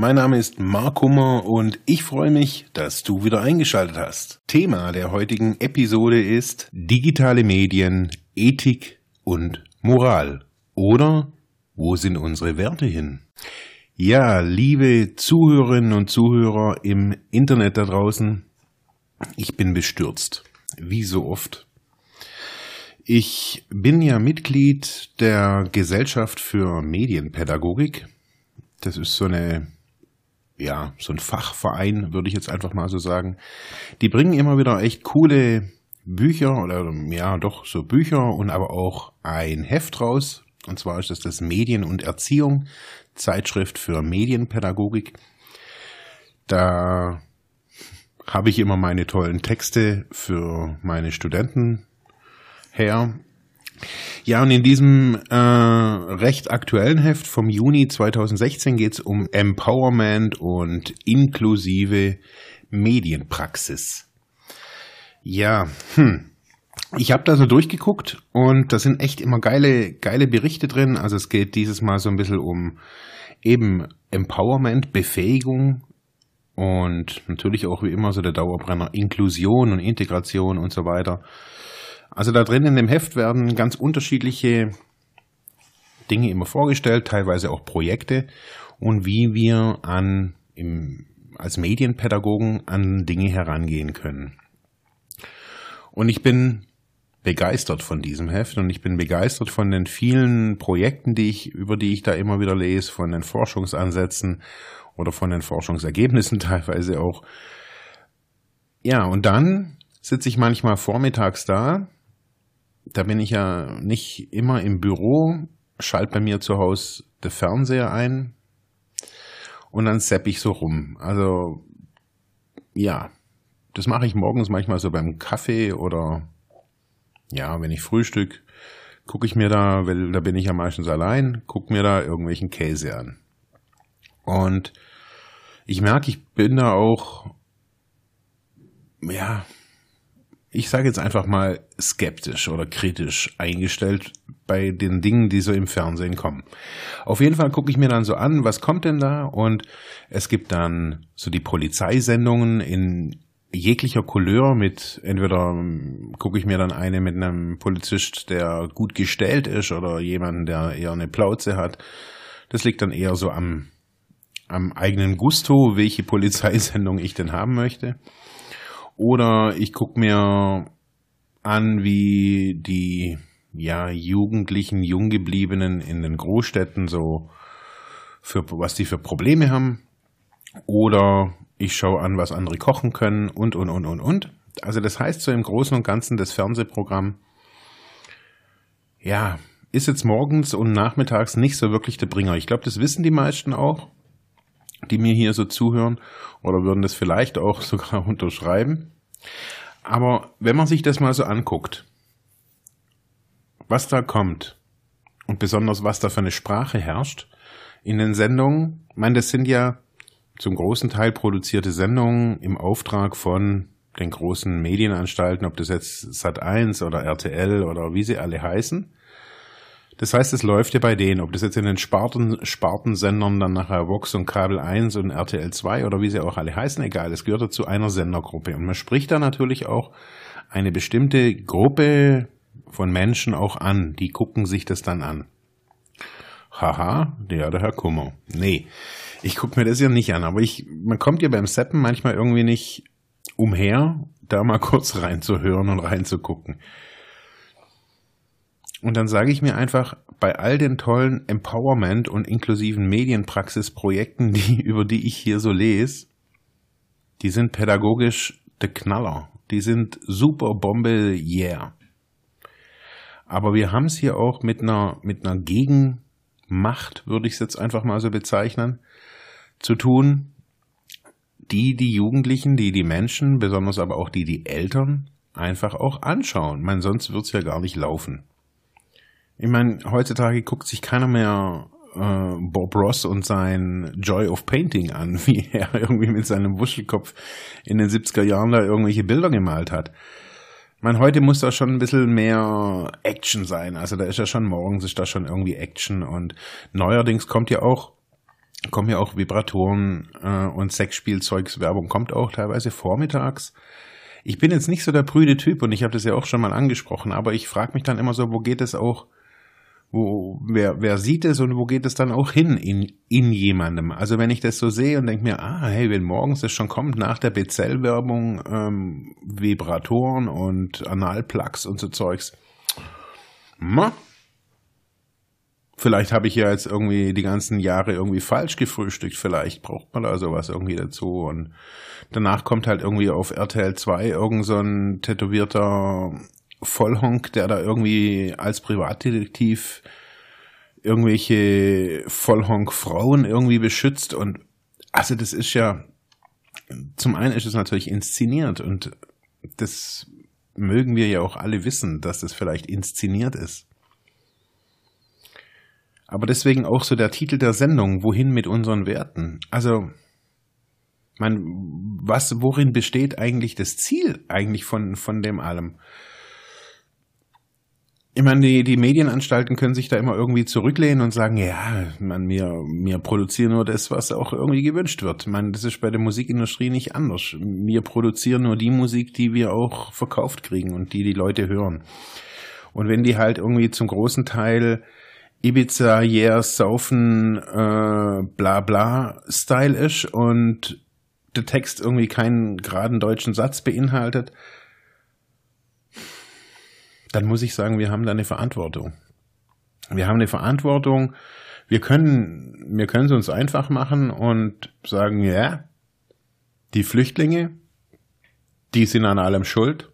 Mein Name ist Mark Hummer und ich freue mich, dass du wieder eingeschaltet hast. Thema der heutigen Episode ist digitale Medien, Ethik und Moral. Oder wo sind unsere Werte hin? Ja, liebe Zuhörerinnen und Zuhörer im Internet da draußen, ich bin bestürzt, wie so oft. Ich bin ja Mitglied der Gesellschaft für Medienpädagogik. Das ist so eine, ja, so ein Fachverein, würde ich jetzt einfach mal so sagen. Die bringen immer wieder echt coole Bücher oder ja, doch so Bücher und aber auch ein Heft raus. Und zwar ist das das Medien und Erziehung Zeitschrift für Medienpädagogik. Da habe ich immer meine tollen Texte für meine Studenten her. Ja, und in diesem äh, recht aktuellen Heft vom Juni 2016 geht es um Empowerment und inklusive Medienpraxis. Ja, hm. Ich habe da so durchgeguckt und da sind echt immer geile, geile Berichte drin. Also es geht dieses Mal so ein bisschen um eben Empowerment, Befähigung und natürlich auch wie immer so der Dauerbrenner Inklusion und Integration und so weiter. Also da drin in dem Heft werden ganz unterschiedliche Dinge immer vorgestellt, teilweise auch Projekte und wie wir an im, als Medienpädagogen an Dinge herangehen können. Und ich bin begeistert von diesem Heft und ich bin begeistert von den vielen Projekten, die ich, über die ich da immer wieder lese, von den Forschungsansätzen oder von den Forschungsergebnissen teilweise auch. Ja, und dann sitze ich manchmal vormittags da. Da bin ich ja nicht immer im Büro, schalte bei mir zu Hause den Fernseher ein und dann sepp ich so rum. Also ja, das mache ich morgens manchmal so beim Kaffee oder ja, wenn ich frühstück, gucke ich mir da, weil da bin ich ja meistens allein, gucke mir da irgendwelchen Käse an. Und ich merke, ich bin da auch, ja, ich sage jetzt einfach mal skeptisch oder kritisch eingestellt bei den Dingen, die so im Fernsehen kommen. Auf jeden Fall gucke ich mir dann so an, was kommt denn da? Und es gibt dann so die Polizeisendungen in jeglicher Couleur mit, entweder ähm, gucke ich mir dann eine mit einem Polizist, der gut gestellt ist oder jemanden, der eher eine Plauze hat. Das liegt dann eher so am, am eigenen Gusto, welche Polizeisendung ich denn haben möchte. Oder ich gucke mir an, wie die ja, Jugendlichen, Junggebliebenen in den Großstädten so für was die für Probleme haben. Oder ich schaue an, was andere kochen können und, und, und, und, und. Also das heißt so im Großen und Ganzen das Fernsehprogramm, ja, ist jetzt morgens und nachmittags nicht so wirklich der Bringer. Ich glaube, das wissen die meisten auch, die mir hier so zuhören oder würden das vielleicht auch sogar unterschreiben. Aber wenn man sich das mal so anguckt, was da kommt und besonders was da für eine Sprache herrscht in den Sendungen, ich meine, das sind ja zum großen Teil produzierte Sendungen im Auftrag von den großen Medienanstalten, ob das jetzt Sat1 oder RTL oder wie sie alle heißen. Das heißt, es läuft ja bei denen, ob das jetzt in den Sparten, Spartensendern dann nachher Vox und Kabel 1 und RTL 2 oder wie sie auch alle heißen, egal, es gehört dazu einer Sendergruppe. Und man spricht da natürlich auch eine bestimmte Gruppe von Menschen auch an, die gucken sich das dann an. Haha, der, der Herr Kummer. Nee, ich gucke mir das ja nicht an, aber ich, man kommt ja beim Seppen manchmal irgendwie nicht umher, da mal kurz reinzuhören und reinzugucken. Und dann sage ich mir einfach, bei all den tollen Empowerment und inklusiven Medienpraxisprojekten, die, über die ich hier so lese, die sind pädagogisch der Knaller. Die sind super Bombe, yeah. Aber wir haben es hier auch mit einer, mit einer Gegenmacht, würde ich es jetzt einfach mal so bezeichnen, zu tun, die die Jugendlichen, die die Menschen, besonders aber auch die die Eltern einfach auch anschauen. Man, sonst wird's ja gar nicht laufen. Ich meine, heutzutage guckt sich keiner mehr äh, Bob Ross und sein Joy of Painting an, wie er irgendwie mit seinem Wuschelkopf in den 70er Jahren da irgendwelche Bilder gemalt hat. Ich meine, heute muss da schon ein bisschen mehr Action sein. Also da ist ja schon morgens ist da schon irgendwie Action und neuerdings kommt ja auch kommen ja auch Vibratoren äh, und Sexspielzeugswerbung kommt auch teilweise vormittags. Ich bin jetzt nicht so der prüde Typ und ich habe das ja auch schon mal angesprochen, aber ich frage mich dann immer so, wo geht es auch wo, wer, wer sieht es und wo geht es dann auch hin in, in jemandem? Also wenn ich das so sehe und denke mir, ah, hey, wenn morgens das schon kommt, nach der Bezell-Werbung, ähm, Vibratoren und Analplugs und so Zeugs, ma, vielleicht habe ich ja jetzt irgendwie die ganzen Jahre irgendwie falsch gefrühstückt, vielleicht braucht man da sowas irgendwie dazu und danach kommt halt irgendwie auf RTL 2 irgend so ein tätowierter Vollhonk, der da irgendwie als Privatdetektiv irgendwelche Vollhonk-Frauen irgendwie beschützt und also das ist ja, zum einen ist es natürlich inszeniert und das mögen wir ja auch alle wissen, dass das vielleicht inszeniert ist. Aber deswegen auch so der Titel der Sendung, wohin mit unseren Werten? Also, man, was, worin besteht eigentlich das Ziel eigentlich von, von dem allem? Ich meine, die, die Medienanstalten können sich da immer irgendwie zurücklehnen und sagen, ja, man, wir, wir produzieren nur das, was auch irgendwie gewünscht wird. Ich meine, das ist bei der Musikindustrie nicht anders. Wir produzieren nur die Musik, die wir auch verkauft kriegen und die die Leute hören. Und wenn die halt irgendwie zum großen Teil Ibiza, yeah, saufen, äh, bla bla Style ist und der Text irgendwie keinen geraden deutschen Satz beinhaltet, dann muss ich sagen, wir haben da eine Verantwortung. Wir haben eine Verantwortung. Wir können, wir können es uns einfach machen und sagen, ja, die Flüchtlinge, die sind an allem schuld.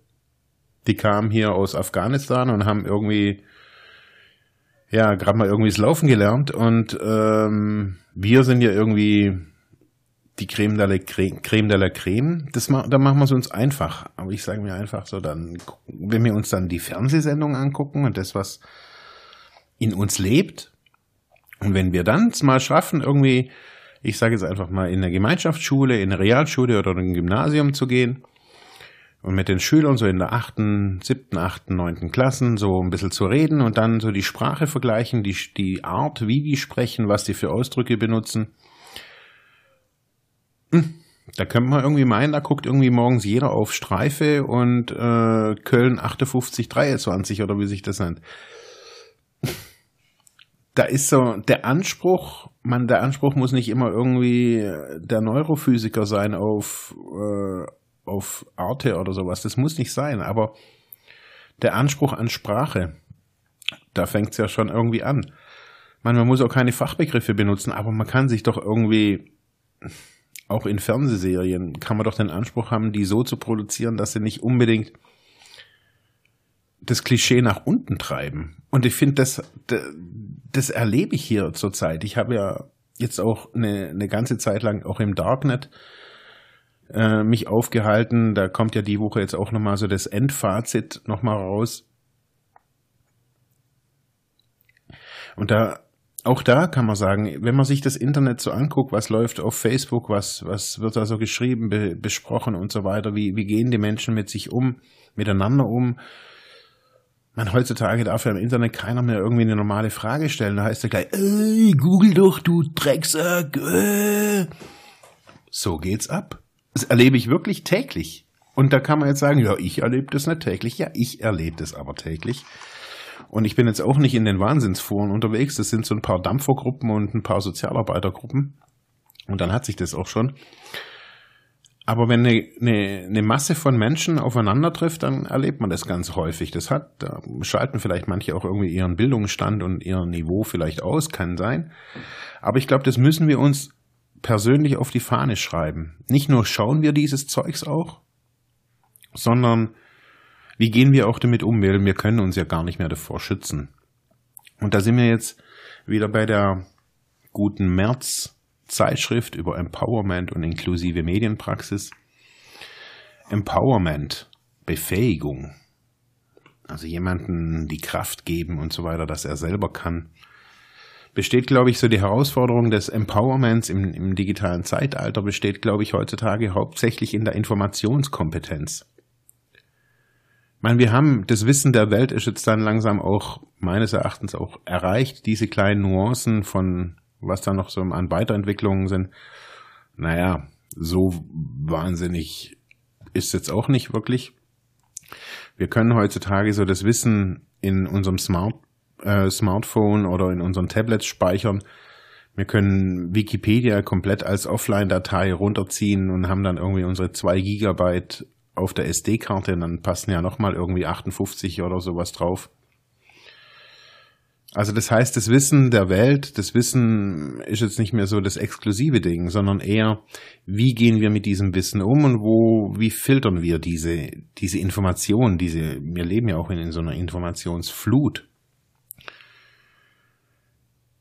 Die kamen hier aus Afghanistan und haben irgendwie, ja, gerade mal irgendwie das Laufen gelernt und ähm, wir sind ja irgendwie die Creme de la Creme, Creme, de la Creme. Das, da machen wir es uns einfach. Aber ich sage mir einfach so, dann, wenn wir uns dann die Fernsehsendung angucken und das, was in uns lebt, und wenn wir dann es mal schaffen, irgendwie, ich sage jetzt einfach mal, in eine Gemeinschaftsschule, in eine Realschule oder in ein Gymnasium zu gehen und mit den Schülern so in der achten, siebten, achten, neunten Klassen so ein bisschen zu reden und dann so die Sprache vergleichen, die, die Art, wie die sprechen, was die für Ausdrücke benutzen. Da könnte man irgendwie meinen, da guckt irgendwie morgens jeder auf Streife und äh, Köln 58, 23 oder wie sich das nennt. Da ist so der Anspruch, man, der Anspruch muss nicht immer irgendwie der Neurophysiker sein auf, äh, auf Arte oder sowas. Das muss nicht sein, aber der Anspruch an Sprache, da fängt es ja schon irgendwie an. Man, man muss auch keine Fachbegriffe benutzen, aber man kann sich doch irgendwie auch in Fernsehserien kann man doch den Anspruch haben, die so zu produzieren, dass sie nicht unbedingt das Klischee nach unten treiben. Und ich finde, das, das erlebe ich hier zurzeit. Ich habe ja jetzt auch eine, eine ganze Zeit lang auch im Darknet äh, mich aufgehalten. Da kommt ja die Woche jetzt auch nochmal so das Endfazit nochmal raus. Und da auch da kann man sagen, wenn man sich das Internet so anguckt, was läuft auf Facebook, was, was wird da so geschrieben, be, besprochen und so weiter, wie, wie gehen die Menschen mit sich um, miteinander um. Man, heutzutage darf ja im Internet keiner mehr irgendwie eine normale Frage stellen. Da heißt er gleich, ey, google doch, du Drecksack. Äh. So geht's ab. Das erlebe ich wirklich täglich. Und da kann man jetzt sagen, ja, ich erlebe das nicht täglich. Ja, ich erlebe das aber täglich. Und ich bin jetzt auch nicht in den Wahnsinnsforen unterwegs. Das sind so ein paar Dampfergruppen und ein paar Sozialarbeitergruppen. Und dann hat sich das auch schon. Aber wenn eine, eine, eine Masse von Menschen aufeinander trifft, dann erlebt man das ganz häufig. Das hat, da schalten vielleicht manche auch irgendwie ihren Bildungsstand und ihr Niveau vielleicht aus, kann sein. Aber ich glaube, das müssen wir uns persönlich auf die Fahne schreiben. Nicht nur schauen wir dieses Zeugs auch, sondern wie gehen wir auch damit um? Wir, wir können uns ja gar nicht mehr davor schützen. Und da sind wir jetzt wieder bei der guten März Zeitschrift über Empowerment und inklusive Medienpraxis. Empowerment. Befähigung. Also jemanden die Kraft geben und so weiter, dass er selber kann. Besteht, glaube ich, so die Herausforderung des Empowerments im, im digitalen Zeitalter, besteht, glaube ich, heutzutage hauptsächlich in der Informationskompetenz. Meine, wir haben das Wissen der Welt ist jetzt dann langsam auch meines Erachtens auch erreicht, diese kleinen Nuancen von was da noch so an Weiterentwicklungen sind. Naja, so wahnsinnig ist jetzt auch nicht wirklich. Wir können heutzutage so das Wissen in unserem Smart, äh, Smartphone oder in unseren Tablets speichern. Wir können Wikipedia komplett als Offline-Datei runterziehen und haben dann irgendwie unsere zwei Gigabyte auf der SD-Karte dann passen ja nochmal irgendwie 58 oder sowas drauf. Also das heißt, das Wissen der Welt, das Wissen ist jetzt nicht mehr so das exklusive Ding, sondern eher, wie gehen wir mit diesem Wissen um und wo, wie filtern wir diese, diese Informationen, diese, wir leben ja auch in, in so einer Informationsflut.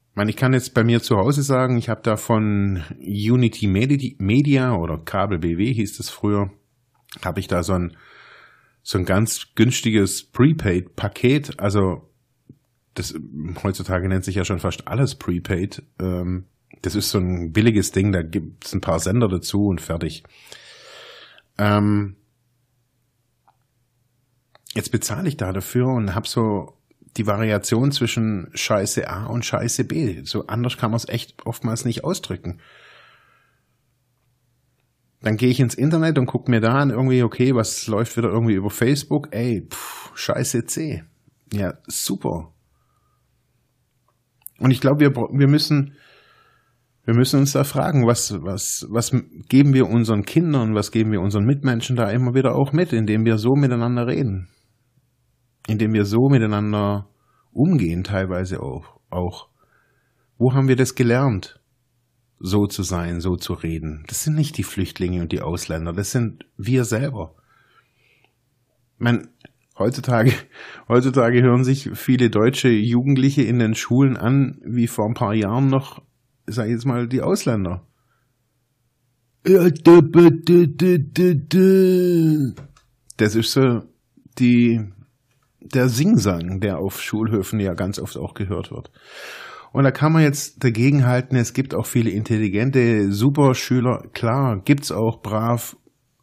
Ich meine, ich kann jetzt bei mir zu Hause sagen, ich habe da von Unity Media oder Kabel BW hieß das früher, habe ich da so ein, so ein ganz günstiges Prepaid-Paket, also das heutzutage nennt sich ja schon fast alles Prepaid. Ähm, das ist so ein billiges Ding, da gibt es ein paar Sender dazu und fertig. Ähm, jetzt bezahle ich da dafür und habe so die Variation zwischen Scheiße A und Scheiße B. So anders kann man es echt oftmals nicht ausdrücken. Dann gehe ich ins Internet und gucke mir da an, irgendwie, okay, was läuft wieder irgendwie über Facebook? Ey, pff, Scheiße C. Ja, super. Und ich glaube, wir, wir müssen, wir müssen uns da fragen, was, was, was geben wir unseren Kindern, was geben wir unseren Mitmenschen da immer wieder auch mit, indem wir so miteinander reden. Indem wir so miteinander umgehen, teilweise auch, auch. Wo haben wir das gelernt? So zu sein, so zu reden. Das sind nicht die Flüchtlinge und die Ausländer, das sind wir selber. Man, Heutzutage, heutzutage hören sich viele deutsche Jugendliche in den Schulen an, wie vor ein paar Jahren noch, sag ich jetzt mal, die Ausländer. Das ist so die, der Singsang, der auf Schulhöfen ja ganz oft auch gehört wird. Und da kann man jetzt dagegen halten, es gibt auch viele intelligente Superschüler. Klar, gibt's auch brav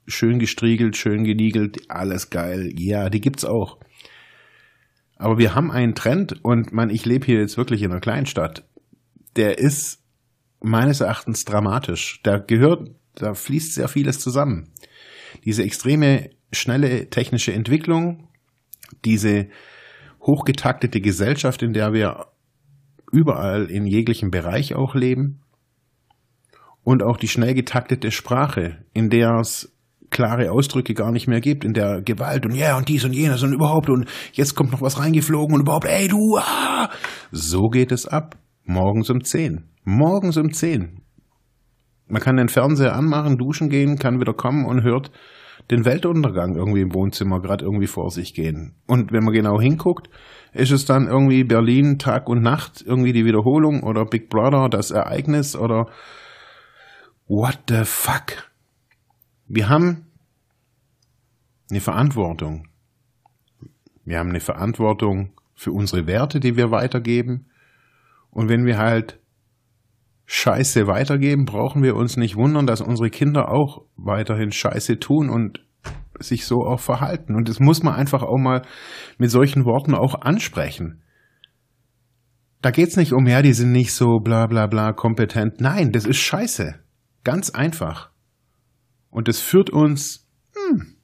schön gestriegelt, schön geniegelt, alles geil. Ja, die gibt's auch. Aber wir haben einen Trend und man, ich lebe hier jetzt wirklich in einer Kleinstadt. Der ist meines Erachtens dramatisch. Da gehört, da fließt sehr vieles zusammen. Diese extreme schnelle technische Entwicklung, diese hochgetaktete Gesellschaft, in der wir überall in jeglichem Bereich auch leben und auch die schnell getaktete Sprache, in der es klare Ausdrücke gar nicht mehr gibt, in der Gewalt und ja yeah, und dies und jenes und überhaupt und jetzt kommt noch was reingeflogen und überhaupt, ey du, ah! So geht es ab. Morgens um zehn. Morgens um zehn. Man kann den Fernseher anmachen, duschen gehen, kann wieder kommen und hört den Weltuntergang irgendwie im Wohnzimmer gerade irgendwie vor sich gehen. Und wenn man genau hinguckt, ist es dann irgendwie Berlin Tag und Nacht, irgendwie die Wiederholung oder Big Brother, das Ereignis oder what the fuck? Wir haben eine Verantwortung. Wir haben eine Verantwortung für unsere Werte, die wir weitergeben. Und wenn wir halt Scheiße weitergeben, brauchen wir uns nicht wundern, dass unsere Kinder auch weiterhin Scheiße tun und sich so auch verhalten. Und das muss man einfach auch mal mit solchen Worten auch ansprechen. Da geht's nicht um, ja, die sind nicht so bla bla bla kompetent. Nein, das ist Scheiße. Ganz einfach. Und es führt uns hm,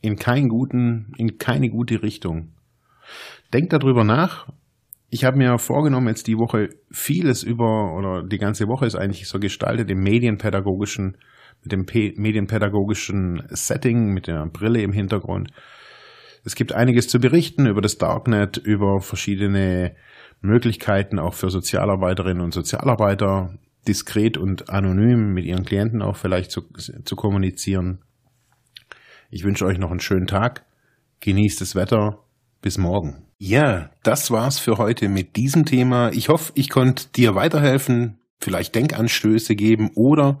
in keinen guten, in keine gute Richtung. Denkt darüber nach. Ich habe mir vorgenommen, jetzt die Woche vieles über, oder die ganze Woche ist eigentlich so gestaltet im medienpädagogischen, mit dem medienpädagogischen Setting, mit der Brille im Hintergrund. Es gibt einiges zu berichten über das Darknet, über verschiedene Möglichkeiten auch für Sozialarbeiterinnen und Sozialarbeiter, diskret und anonym mit Ihren Klienten auch vielleicht zu, zu kommunizieren. Ich wünsche euch noch einen schönen Tag. Genießt das Wetter. Bis morgen. Ja, das war's für heute mit diesem Thema. Ich hoffe, ich konnte dir weiterhelfen, vielleicht Denkanstöße geben oder